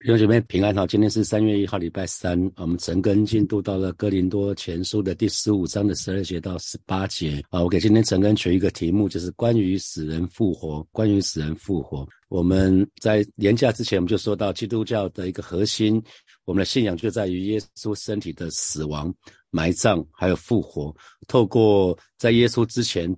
弟兄姐妹平安好，今天是三月一号，礼拜三。我们陈根进度到了哥林多前书的第十五章的十二节到十八节啊。我给今天陈根取一个题目，就是关于死人复活。关于死人复活，我们在年假之前我们就说到基督教的一个核心，我们的信仰就在于耶稣身体的死亡、埋葬还有复活。透过在耶稣之前。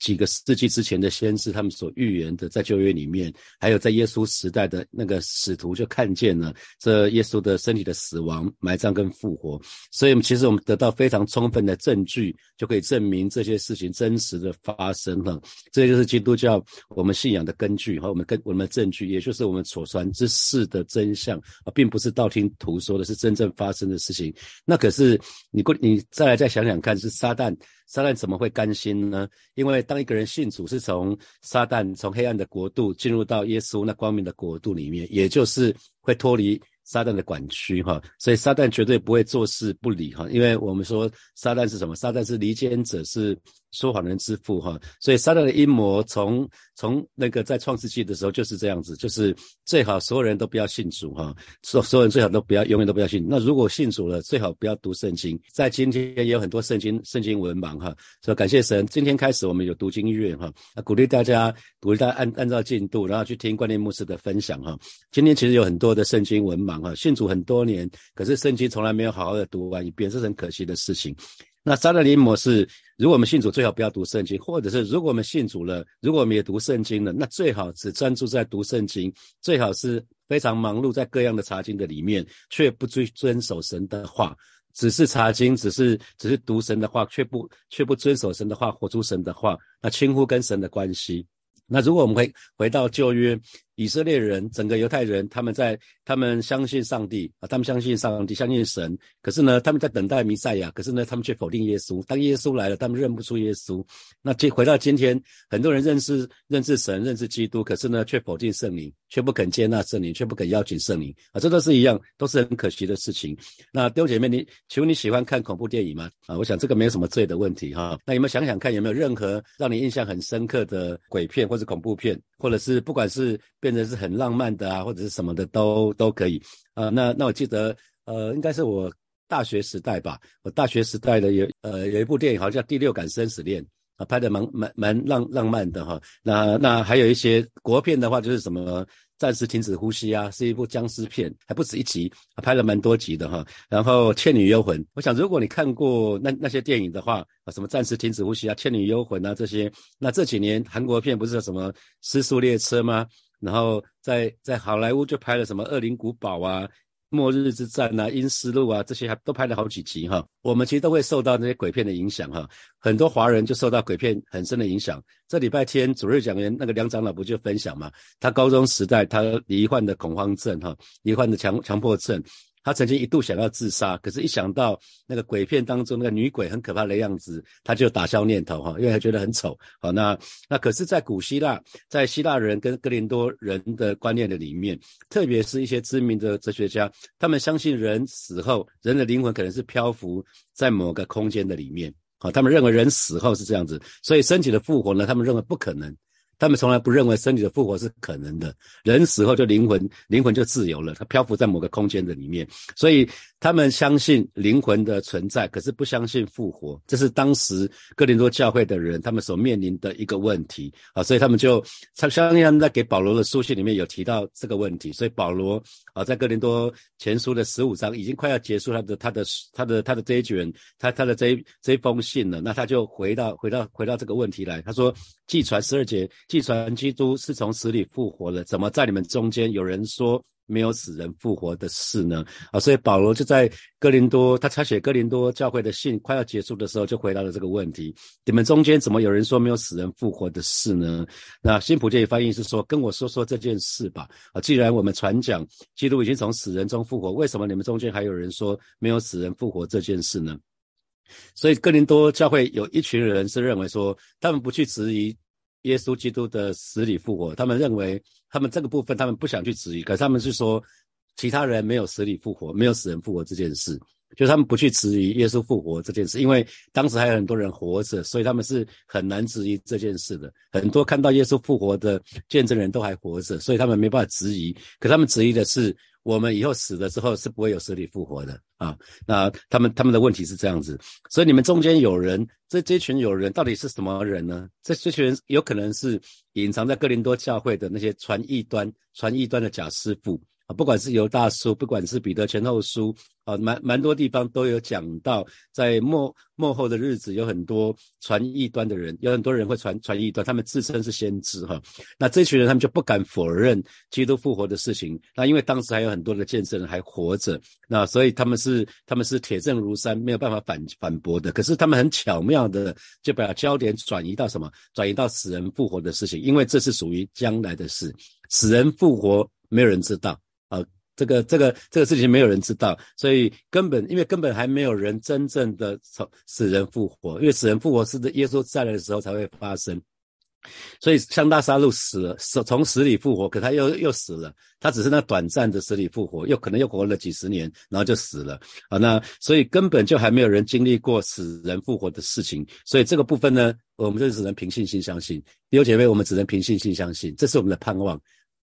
几个世纪之前的先知，他们所预言的，在旧约里面，还有在耶稣时代的那个使徒，就看见了这耶稣的身体的死亡、埋葬跟复活。所以，其实我们得到非常充分的证据，就可以证明这些事情真实的发生了。这就是基督教我们信仰的根据和我们跟我们的证据，也就是我们所传之事的真相啊，并不是道听途说的，是真正发生的事情。那可是你过你再来再想想看，是撒旦。撒旦怎么会甘心呢？因为当一个人信主，是从撒旦从黑暗的国度进入到耶稣那光明的国度里面，也就是会脱离。撒旦的管区哈，所以撒旦绝对不会坐视不理哈，因为我们说撒旦是什么？撒旦是离间者，是说谎人之父哈，所以撒旦的阴谋从从那个在创世纪的时候就是这样子，就是最好所有人都不要信主哈，所所有人最好都不要永远都不要信。那如果信主了，最好不要读圣经。在今天也有很多圣经圣经文盲哈，所以感谢神，今天开始我们有读经院哈，鼓励大家鼓励大家按按照进度，然后去听关念牧师的分享哈。今天其实有很多的圣经文盲。啊，信主很多年，可是圣经从来没有好好的读完一遍，是很可惜的事情。那撒旦的阴谋是，如果我们信主，最好不要读圣经；或者是如果我们信主了，如果我们也读圣经了，那最好只专注在读圣经，最好是非常忙碌在各样的查经的里面，却不遵遵守神的话，只是查经，只是只是读神的话，却不却不遵守神的话，活出神的话，那轻忽跟神的关系。那如果我们回回到旧约。以色列人，整个犹太人，他们在他们相信上帝啊，他们相信上帝，相信神。可是呢，他们在等待弥赛亚，可是呢，他们却否定耶稣。当耶稣来了，他们认不出耶稣。那今回到今天，很多人认识认识神，认识基督，可是呢，却否定圣灵，却不肯接纳圣灵，却不肯邀请圣灵啊，这都是一样，都是很可惜的事情。那弟兄姐妹，你请问你喜欢看恐怖电影吗？啊，我想这个没有什么罪的问题哈。那有没有想想看，有没有任何让你印象很深刻的鬼片或者恐怖片，或者是不管是变成是很浪漫的啊，或者是什么的都都可以啊。那那我记得，呃，应该是我大学时代吧。我大学时代的有呃有一部电影，好像叫《第六感生死恋》啊，拍的蛮蛮蛮浪浪漫的哈。那那还有一些国片的话，就是什么。暂时停止呼吸啊，是一部僵尸片，还不止一集，拍了蛮多集的哈。然后《倩女幽魂》，我想如果你看过那那些电影的话，啊，什么暂时停止呼吸啊，《倩女幽魂》啊这些，那这几年韩国片不是什么《失速列车》吗？然后在在好莱坞就拍了什么《恶灵古堡》啊。末日之战啊，阴尸路啊，这些还都拍了好几集哈。我们其实都会受到那些鬼片的影响哈。很多华人就受到鬼片很深的影响。这礼拜天主日讲员那个梁长老不就分享嘛？他高中时代他罹患的恐慌症哈，罹患的强强迫症。他曾经一度想要自杀，可是，一想到那个鬼片当中那个女鬼很可怕的样子，他就打消念头哈，因为他觉得很丑。好，那那可是，在古希腊，在希腊人跟哥林多人的观念的里面，特别是一些知名的哲学家，他们相信人死后，人的灵魂可能是漂浮在某个空间的里面。好，他们认为人死后是这样子，所以身体的复活呢，他们认为不可能。他们从来不认为身体的复活是可能的，人死后就灵魂，灵魂就自由了，它漂浮在某个空间的里面，所以他们相信灵魂的存在，可是不相信复活，这是当时哥林多教会的人他们所面临的一个问题。啊，所以他们就他相信他们在给保罗的书信里面有提到这个问题，所以保罗啊在哥林多前书的十五章已经快要结束他的他的他的他的这一卷他他的这这一封信了，那他就回到回到回到这个问题来，他说既传十二节。既传基督是从死里复活了，怎么在你们中间？有人说没有死人复活的事呢？啊，所以保罗就在哥林多，他抄写哥林多教会的信快要结束的时候，就回答了这个问题：你们中间怎么有人说没有死人复活的事呢？那新普界翻译是说，跟我说说这件事吧。啊，既然我们传讲基督已经从死人中复活，为什么你们中间还有人说没有死人复活这件事呢？所以哥林多教会有一群人是认为说，他们不去质疑。耶稣基督的死里复活，他们认为他们这个部分他们不想去质疑，可是他们是说其他人没有死里复活，没有死人复活这件事，就他们不去质疑耶稣复活这件事，因为当时还有很多人活着，所以他们是很难质疑这件事的。很多看到耶稣复活的见证人都还活着，所以他们没办法质疑。可他们质疑的是我们以后死了之后是不会有实体复活的啊。那他们他们的问题是这样子，所以你们中间有人，这这群有人到底是什么人呢？这这群人有可能是隐藏在哥林多教会的那些传异端、传异端的假师傅啊。不管是犹大叔，不管是彼得前后书，啊，蛮蛮多地方都有讲到，在末末后的日子，有很多传异端的人，有很多人会传传异端，他们自称是先知，哈，那这群人他们就不敢否认基督复活的事情，那因为当时还有很多的见证人还活着，那所以他们是他们是铁证如山，没有办法反反驳的。可是他们很巧妙的就把焦点转移到什么？转移到死人复活的事情，因为这是属于将来的事，死人复活没有人知道。这个这个这个事情没有人知道，所以根本因为根本还没有人真正的从死人复活，因为死人复活是在耶稣再来的时候才会发生。所以香大杀戮死了，死从死里复活，可他又又死了，他只是那短暂的死里复活，又可能又活了几十年，然后就死了。啊，那所以根本就还没有人经历过死人复活的事情，所以这个部分呢，我们就只能凭信心相信。弟兄姐妹，我们只能凭信心相信，这是我们的盼望。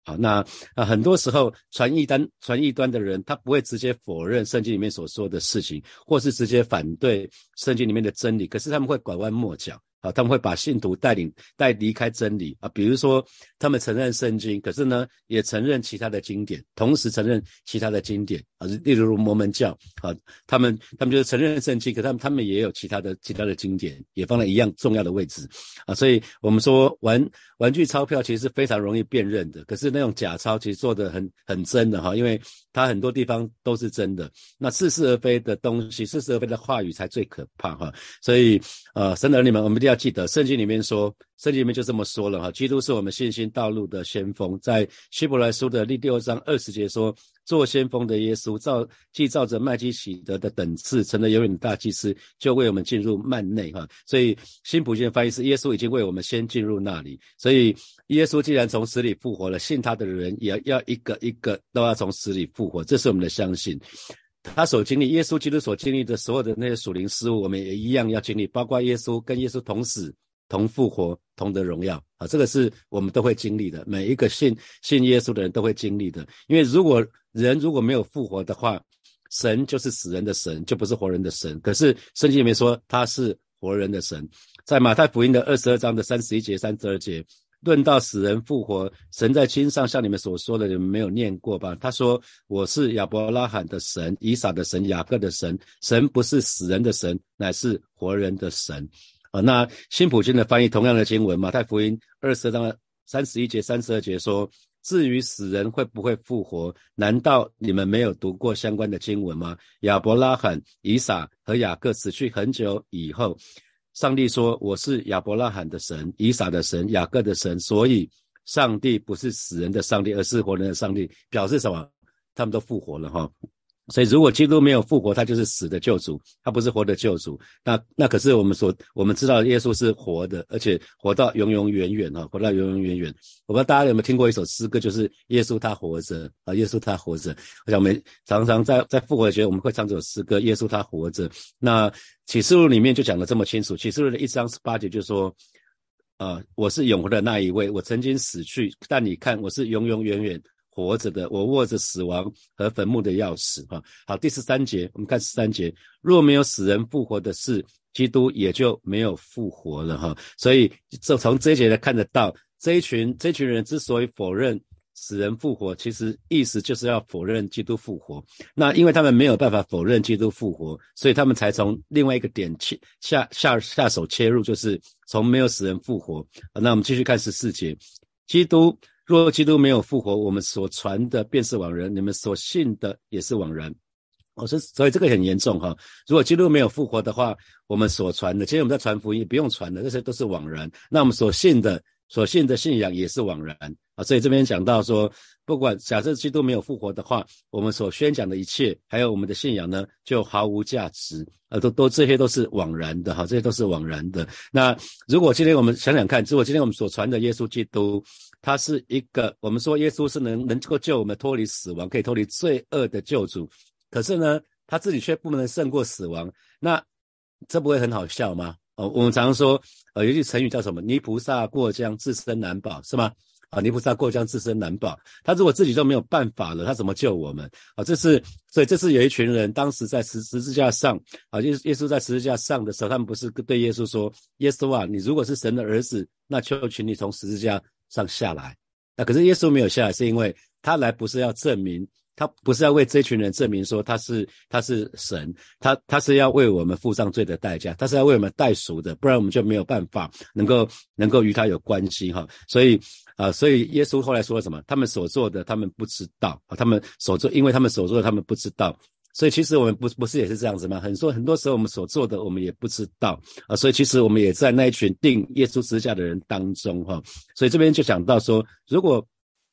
好，那啊，很多时候传异端、传异端的人，他不会直接否认圣经里面所说的事情，或是直接反对圣经里面的真理，可是他们会拐弯抹角。啊，他们会把信徒带领带离开真理。啊，比如说他们承认圣经，可是呢也承认其他的经典，同时承认其他的经典。啊，例如摩门教啊，他们他们就是承认圣经，可他们他们也有其他的其他的经典，也放在一样重要的位置。啊，所以我们说玩玩具钞票其实是非常容易辨认的，可是那种假钞其实做的很很真的哈，因为它很多地方都是真的，那似是而非的东西，似是而非的话语才最可怕哈，所以呃，神的儿女们，我们一定要。记得圣经里面说，圣经里面就这么说了哈，基督是我们信心道路的先锋，在希伯来书的第六章二十节说，做先锋的耶稣照既照着麦基喜德的等次，成了永远的大祭司，就为我们进入幔内哈。所以新普京的翻译是，耶稣已经为我们先进入那里。所以耶稣既然从死里复活了，信他的人也要一个一个都要从死里复活，这是我们的相信。他所经历，耶稣基督所经历的所有的那些属灵事物，我们也一样要经历，包括耶稣跟耶稣同死、同复活、同得荣耀啊，这个是我们都会经历的，每一个信信耶稣的人都会经历的。因为如果人如果没有复活的话，神就是死人的神，就不是活人的神。可是圣经里面说他是活人的神，在马太福音的二十二章的三十一节、三十二节。论到死人复活，神在经上像你们所说的，你们没有念过吧？他说：“我是亚伯拉罕的神，以撒的神，雅各的神。神不是死人的神，乃是活人的神。”啊，那新普京的翻译同样的经文，马太福音二十章三十一节、三十二节说：“至于死人会不会复活，难道你们没有读过相关的经文吗？亚伯拉罕、以撒和雅各死去很久以后。”上帝说：“我是亚伯拉罕的神，以撒的神，雅各的神。所以，上帝不是死人的上帝，而是活人的上帝。表示什么？他们都复活了，哈。”所以，如果基督没有复活，他就是死的救主，他不是活的救主。那那可是我们所我们知道，耶稣是活的，而且活到永永远远哈，活到永永远远。我不知道大家有没有听过一首诗歌，就是耶稣他活着啊，耶稣他活着。我想我们常常在在复活节我们会唱这首诗歌，耶稣他活着。那启示录里面就讲的这么清楚，启示录的一章十八节就说，啊，我是永活的那一位，我曾经死去，但你看我是永永远远。活着的，我握着死亡和坟墓的钥匙，哈。好，第十三节，我们看十三节，若没有死人复活的事，基督也就没有复活了，哈。所以，这从这一节来看得到，这一群这群人之所以否认死人复活，其实意思就是要否认基督复活。那因为他们没有办法否认基督复活，所以他们才从另外一个点切下下下手切入，就是从没有死人复活。那我们继续看十四节，基督。若基督没有复活，我们所传的便是枉然，你们所信的也是枉然。我说，所以这个很严重哈。如果基督没有复活的话，我们所传的，其实我们在传福音不用传的，这些都是枉然。那我们所信的、所信的信仰也是枉然啊。所以这边讲到说，不管假设基督没有复活的话，我们所宣讲的一切，还有我们的信仰呢，就毫无价值啊，都都这些都是枉然的哈，这些都是枉然的。那如果今天我们想想看，如果今天我们所传的耶稣基督，他是一个，我们说耶稣是能能够救我们脱离死亡，可以脱离罪恶的救主。可是呢，他自己却不能胜过死亡，那这不会很好笑吗？哦，我们常说，呃，有句成语叫什么？泥菩萨过江，自身难保，是吗？啊，泥菩萨过江自身难保。他如果自己都没有办法了，他怎么救我们？啊，这是所以这是有一群人当时在十十字架上啊，耶耶稣在十字架上的时候，他们不是对耶稣说：“耶稣啊，你如果是神的儿子，那求请你从十字架上下来。”那可是耶稣没有下来，是因为他来不是要证明。他不是要为这群人证明说他是他是神，他他是要为我们付上罪的代价，他是要为我们代赎的，不然我们就没有办法能够能够与他有关系哈。所以啊，所以耶稣后来说了什么？他们所做的，他们不知道啊。他们所做，因为他们所做的，他们不知道。所以其实我们不不是也是这样子吗？很多很多时候我们所做的，我们也不知道啊。所以其实我们也在那一群定耶稣十字架的人当中哈。所以这边就讲到说，如果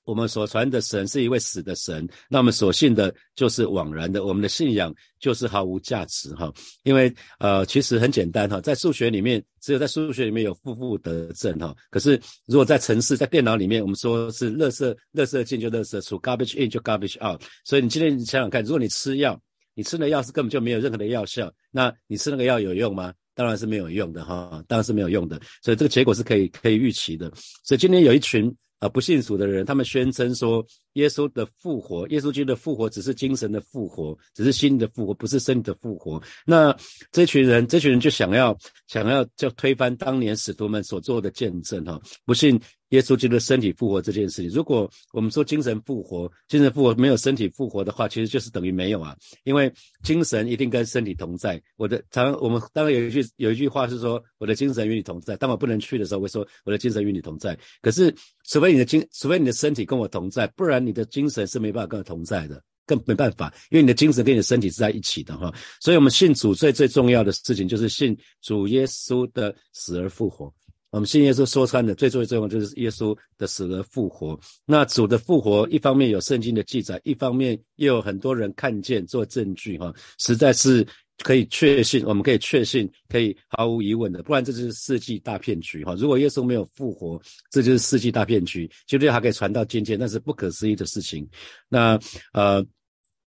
我们所传的神是一位死的神，那我们所信的就是枉然的，我们的信仰就是毫无价值哈。因为呃，其实很简单哈，在数学里面，只有在数学里面有负负得正哈。可是如果在城市、在电脑里面，我们说是垃圾，垃圾进就垃圾出，garbage in 就 garbage out。所以你今天你想想看，如果你吃药，你吃的药是根本就没有任何的药效，那你吃那个药有用吗？当然是没有用的哈，当然是没有用的。所以这个结果是可以可以预期的。所以今天有一群。啊，不信主的人，他们宣称说，耶稣的复活，耶稣基督的复活只是精神的复活，只是心的复活，不是身体的复活。那这群人，这群人就想要，想要就推翻当年使徒们所做的见证，哈，不信。耶稣基督身体复活这件事情，如果我们说精神复活，精神复活没有身体复活的话，其实就是等于没有啊。因为精神一定跟身体同在。我的常我们当然有一句有一句话是说，我的精神与你同在。当我不能去的时候，会说我的精神与你同在。可是，除非你的精，除非你的身体跟我同在，不然你的精神是没办法跟我同在的，更没办法，因为你的精神跟你的身体是在一起的哈。所以，我们信主最最重要的事情就是信主耶稣的死而复活。我们信耶稣说穿的最最重要就是耶稣的死而复活。那主的复活，一方面有圣经的记载，一方面又有很多人看见做证据，哈，实在是可以确信，我们可以确信，可以毫无疑问的。不然这就是世纪大骗局，哈。如果耶稣没有复活，这就是世纪大骗局，绝对还可以传到今天，那是不可思议的事情。那呃。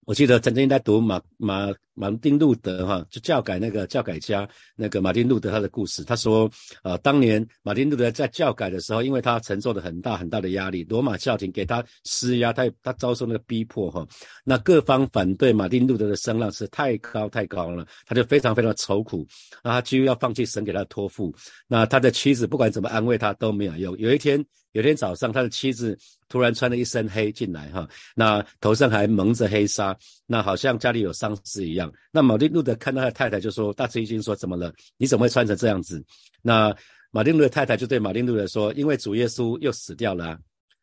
我记得曾经在读马马马丁路德哈，就教改那个教改家那个马丁路德他的故事。他说，呃，当年马丁路德在教改的时候，因为他承受了很大很大的压力，罗马教廷给他施压，他他遭受那个逼迫哈。那各方反对马丁路德的声浪是太高太高了，他就非常非常愁苦，那他几乎要放弃神给他托付。那他的妻子不管怎么安慰他都没有用。有一天。有天早上，他的妻子突然穿了一身黑进来，哈，那头上还蒙着黑纱，那好像家里有丧事一样。那马丁路德看到他太太就说：“大吃一惊，说怎么了？你怎么会穿成这样子？”那马丁路德太太就对马丁路德说：“因为主耶稣又死掉了。”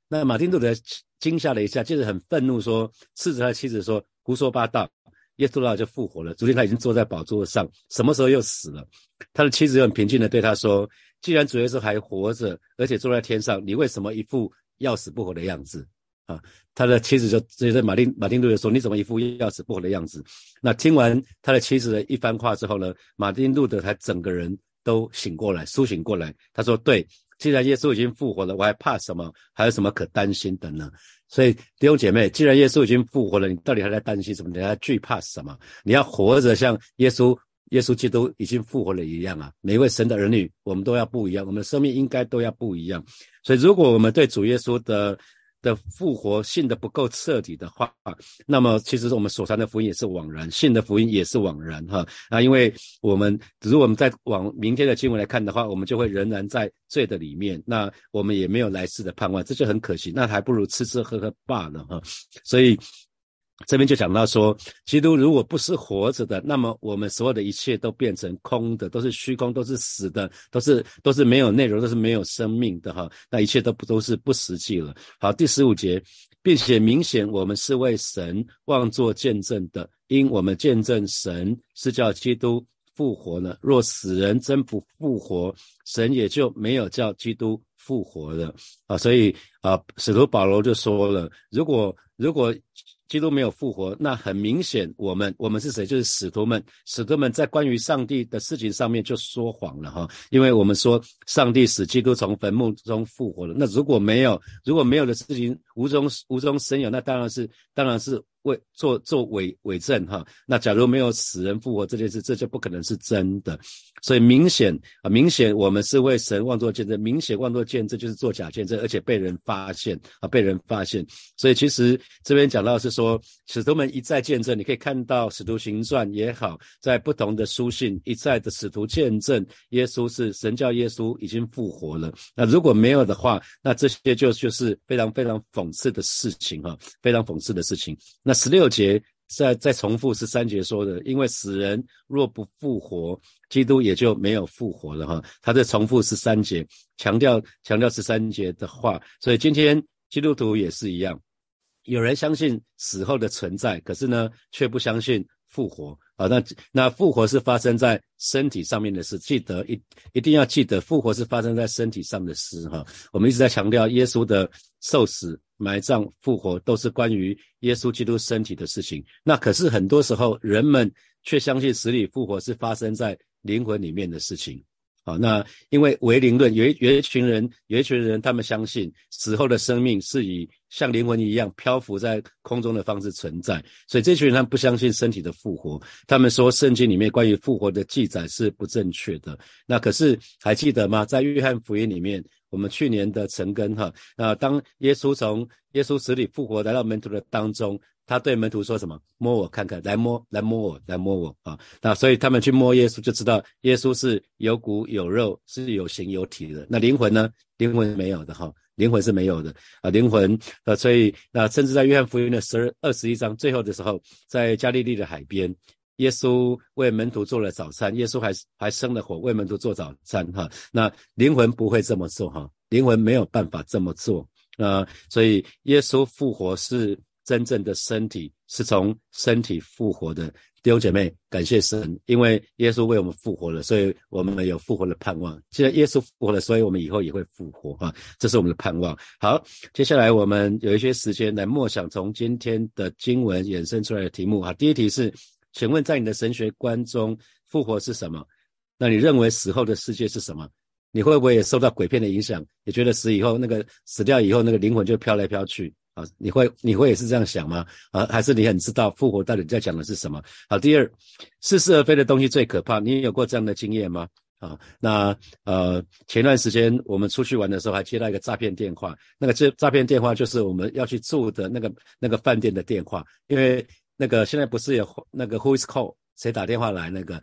那马丁路德惊吓了一下，接着很愤怒说：“斥责他妻子说胡说八道，耶稣就复活了。昨天他已经坐在宝座上，什么时候又死了？”他的妻子又很平静的对他说。既然主耶稣还活着，而且坐在天上，你为什么一副要死不活的样子？啊，他的妻子就直接在马丁马丁路德说：“你怎么一副要死不活的样子？”那听完他的妻子的一番话之后呢，马丁路德才整个人都醒过来，苏醒过来。他说：“对，既然耶稣已经复活了，我还怕什么？还有什么可担心的呢？”所以弟兄姐妹，既然耶稣已经复活了，你到底还在担心什么？你还惧怕什么？你要活着像耶稣。耶稣基督已经复活了一样啊！每位神的儿女，我们都要不一样，我们的生命应该都要不一样。所以，如果我们对主耶稣的的复活信的不够彻底的话，那么其实我们所传的福音也是枉然，信的福音也是枉然哈啊！因为我们如果我们再往明天的经文来看的话，我们就会仍然在罪的里面，那我们也没有来世的盼望，这就很可惜。那还不如吃吃喝喝罢了哈！所以。这边就讲到说，基督如果不是活着的，那么我们所有的一切都变成空的，都是虚空，都是死的，都是都是没有内容，都是没有生命的哈。那一切都不都是不实际了。好，第十五节，并且明显我们是为神望作见证的，因我们见证神是叫基督复活了。若死人真不复活，神也就没有叫基督复活了啊。所以啊，使徒保罗就说了，如果如果基督没有复活，那很明显，我们我们是谁？就是使徒们，使徒们在关于上帝的事情上面就说谎了哈，因为我们说上帝使基督从坟墓中复活了，那如果没有，如果没有的事情无中无中生有，那当然是当然是。为做做伪伪证哈，那假如没有死人复活这件事，这就不可能是真的。所以明显啊，明显我们是为神妄作见证，明显妄作见证就是做假见证，而且被人发现啊，被人发现。所以其实这边讲到是说，使徒们一再见证，你可以看到使徒行传也好，在不同的书信一再的使徒见证，耶稣是神叫耶稣已经复活了。那如果没有的话，那这些就就是非常非常讽刺的事情哈，非常讽刺的事情。那十六节再再重复十三节说的，因为死人若不复活，基督也就没有复活了哈。他在重复十三节，强调强调十三节的话。所以今天基督徒也是一样，有人相信死后的存在，可是呢，却不相信复活啊。那那复活是发生在身体上面的事，记得一一定要记得，复活是发生在身体上的事哈。我们一直在强调耶稣的受死。埋葬、复活都是关于耶稣基督身体的事情。那可是很多时候，人们却相信死里复活是发生在灵魂里面的事情。好，那因为唯灵论有一有一群人，有一群人，他们相信死后的生命是以像灵魂一样漂浮在空中的方式存在，所以这群人他们不相信身体的复活。他们说圣经里面关于复活的记载是不正确的。那可是还记得吗？在约翰福音里面。我们去年的成根哈，那当耶稣从耶稣死里复活来到门徒的当中，他对门徒说什么？摸我看看，来摸，来摸我，来摸我啊！那所以他们去摸耶稣，就知道耶稣是有骨有肉，是有形有体的。那灵魂呢？灵魂没有的哈，灵魂是没有的啊，灵魂呃，所以那甚至在约翰福音的十二二十一章最后的时候，在加利利的海边。耶稣为门徒做了早餐，耶稣还还生了火为门徒做早餐哈。那灵魂不会这么做哈，灵魂没有办法这么做啊。所以耶稣复活是真正的身体，是从身体复活的。弟兄姐妹，感谢神，因为耶稣为我们复活了，所以我们有复活的盼望。既然耶稣复活了，所以我们以后也会复活啊，这是我们的盼望。好，接下来我们有一些时间来默想从今天的经文衍生出来的题目啊。第一题是。请问，在你的神学观中，复活是什么？那你认为死后的世界是什么？你会不会也受到鬼片的影响？也觉得死以后，那个死掉以后，那个灵魂就飘来飘去啊？你会你会也是这样想吗？啊，还是你很知道复活到底在讲的是什么？好，第二，似是而非的东西最可怕。你有过这样的经验吗？啊，那呃，前段时间我们出去玩的时候，还接到一个诈骗电话。那个这诈骗电话就是我们要去住的那个那个饭店的电话，因为。那个现在不是有那个 Who is call 谁打电话来？那个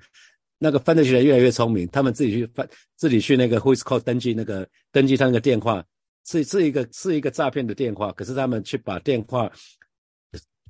那个犯罪学人越来越聪明，他们自己去犯自己去那个 Who is call 登记那个登记他那个电话是是一个是一个诈骗的电话，可是他们去把电话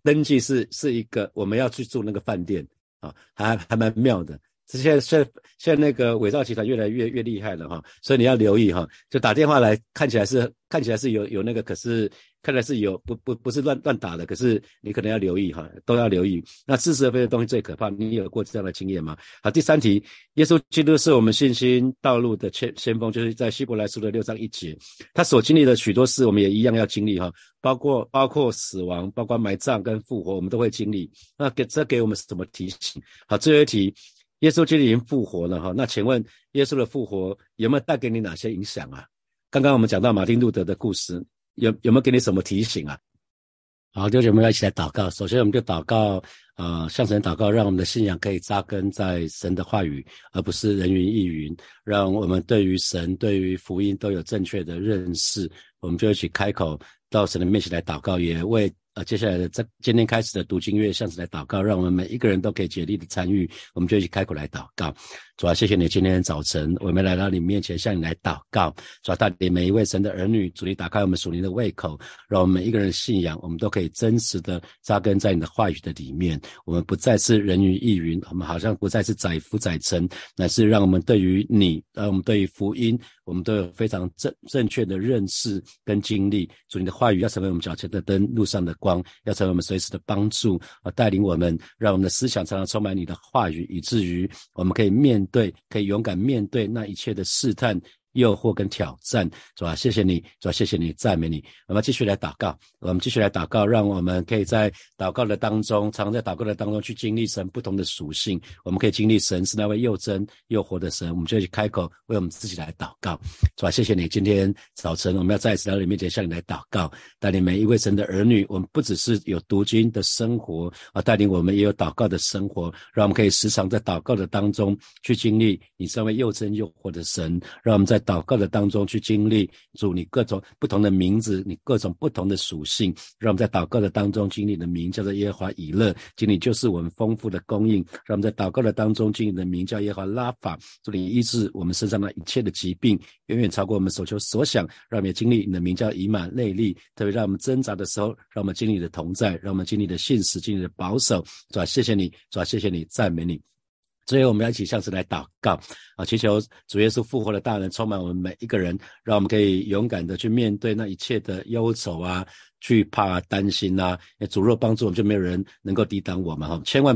登记是是一个我们要去住那个饭店啊，还还蛮妙的。这现在现在现在那个伪造集团越来越越厉害了哈，所以你要留意哈，就打电话来看起来是看起来是有有那个，可是。看来是有不不不是乱乱打的，可是你可能要留意哈，都要留意。那似是而非的东西最可怕，你有过这样的经验吗？好，第三题，耶稣基督是我们信心道路的先先锋，就是在希伯来书的六章一节，他所经历的许多事，我们也一样要经历哈，包括包括死亡，包括埋葬跟复活，我们都会经历。那给这给我们什么提醒？好，最后一题，耶稣基督已经复活了哈，那请问耶稣的复活有没有带给你哪些影响啊？刚刚我们讲到马丁路德的故事。有有没有给你什么提醒啊？好，弟兄姐妹一起来祷告。首先，我们就祷告，呃，向神祷告，让我们的信仰可以扎根在神的话语，而不是人云亦云。让我们对于神、对于福音都有正确的认识。我们就一起开口到神的面前来祷告，也为。啊，接下来的在今天开始的读经乐，向神来祷告，让我们每一个人都可以竭力的参与。我们就一起开口来祷告。主要谢谢你今天早晨，我们来到你面前向你来祷告。主要带领每一位神的儿女，主力打开我们属灵的胃口，让我们每一个人信仰，我们都可以真实的扎根在你的话语的里面。我们不再是人云亦云，我们好像不再是载浮载沉，乃是让我们对于你，让我们对于福音，我们都有非常正正确的认识跟经历。主你的话语要成为我们脚前的灯，路上的。光要成为我们随时的帮助啊，带领我们，让我们的思想常常充满你的话语，以至于我们可以面对，可以勇敢面对那一切的试探，诱惑跟挑战，是吧？谢谢你，是吧？谢谢你，赞美你。我们继续来祷告，我们继续来祷告，让我们可以在祷告的当中，常在祷告的当中去经历神不同的属性。我们可以经历神是那位又真又活的神，我们就去开口为我们自己来祷告，是吧？谢谢你，今天早晨我们要再一次来到你面前向你来祷告，带领每一位神的儿女，我们不只是有读经的生活啊，带领我们也有祷告的生活，让我们可以时常在祷告的当中去经历你身为又真又活的神，让我们在祷告的当中去经历主你各种不同的名字，你各种不同的属性，让我们在祷告的当中经历的名叫做耶和华以勒，经历就是我们丰富的供应，让我们在祷告的当中经历的名叫耶和华拉法，祝你医治我们身上的一切的疾病，远远超过我们所求所想，让我们经历你的名叫以马内利，特别让我们挣扎的时候，让我们经历的同在，让我们经历的信实，经历的保守，是吧？谢谢你，是吧？谢谢你，赞美你。所以，我们要一起向神来祷告啊，祈求主耶稣复活的大能充满我们每一个人，让我们可以勇敢的去面对那一切的忧愁啊、惧怕、担心呐。主若帮助我们，就没有人能够抵挡我们哈。千万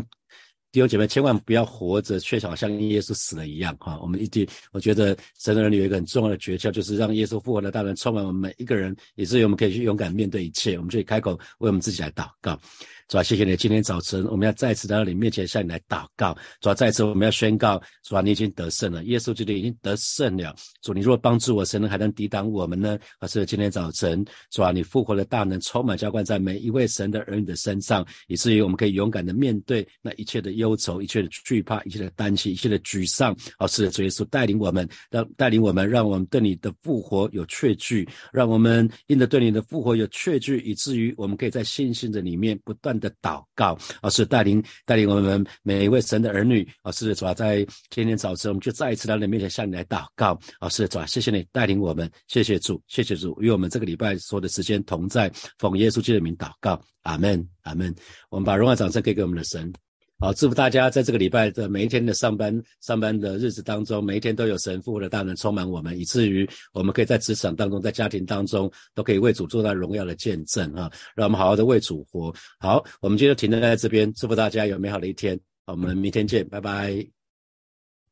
弟兄姐妹，千万不要活着却好像耶稣死了一样哈。我们一定，我觉得神的儿女有一个很重要的诀窍，就是让耶稣复活的大能充满我们每一个人，以至于我们可以去勇敢面对一切。我们就可以开口为我们自己来祷告。主啊，谢谢你！今天早晨，我们要再次来到你面前，向你来祷告。主啊，再次我们要宣告，主啊，你已经得胜了，耶稣基督已经得胜了。主，你若帮助我，谁能还能抵挡我们呢？而是今天早晨，主啊，你复活的大能充满浇灌在每一位神的儿女的身上，以至于我们可以勇敢的面对那一切的忧愁、一切的惧怕、一切的担心、一切的沮丧。而是的主耶稣带领我们，让带领我们，让我们对你的复活有确据，让我们因着对你的复活有确据，以至于我们可以在信心的里面不断。的祷告，而是带领带领我们每一位神的儿女，而是主要在今天早晨，我们就再一次来到你面前向你来祷告，而是主要，谢谢你带领我们，谢谢主，谢谢主，与我们这个礼拜所有的时间同在，奉耶稣基督的名祷告，阿门，阿门。我们把荣耀掌声给给我们的神。好，祝福大家在这个礼拜的每一天的上班上班的日子当中，每一天都有神复活的大能充满我们，以至于我们可以在职场当中、在家庭当中，都可以为主做到荣耀的见证啊！让我们好好的为主活。好，我们今天停在这边，祝福大家有美好的一天。好，我们明天见，拜拜。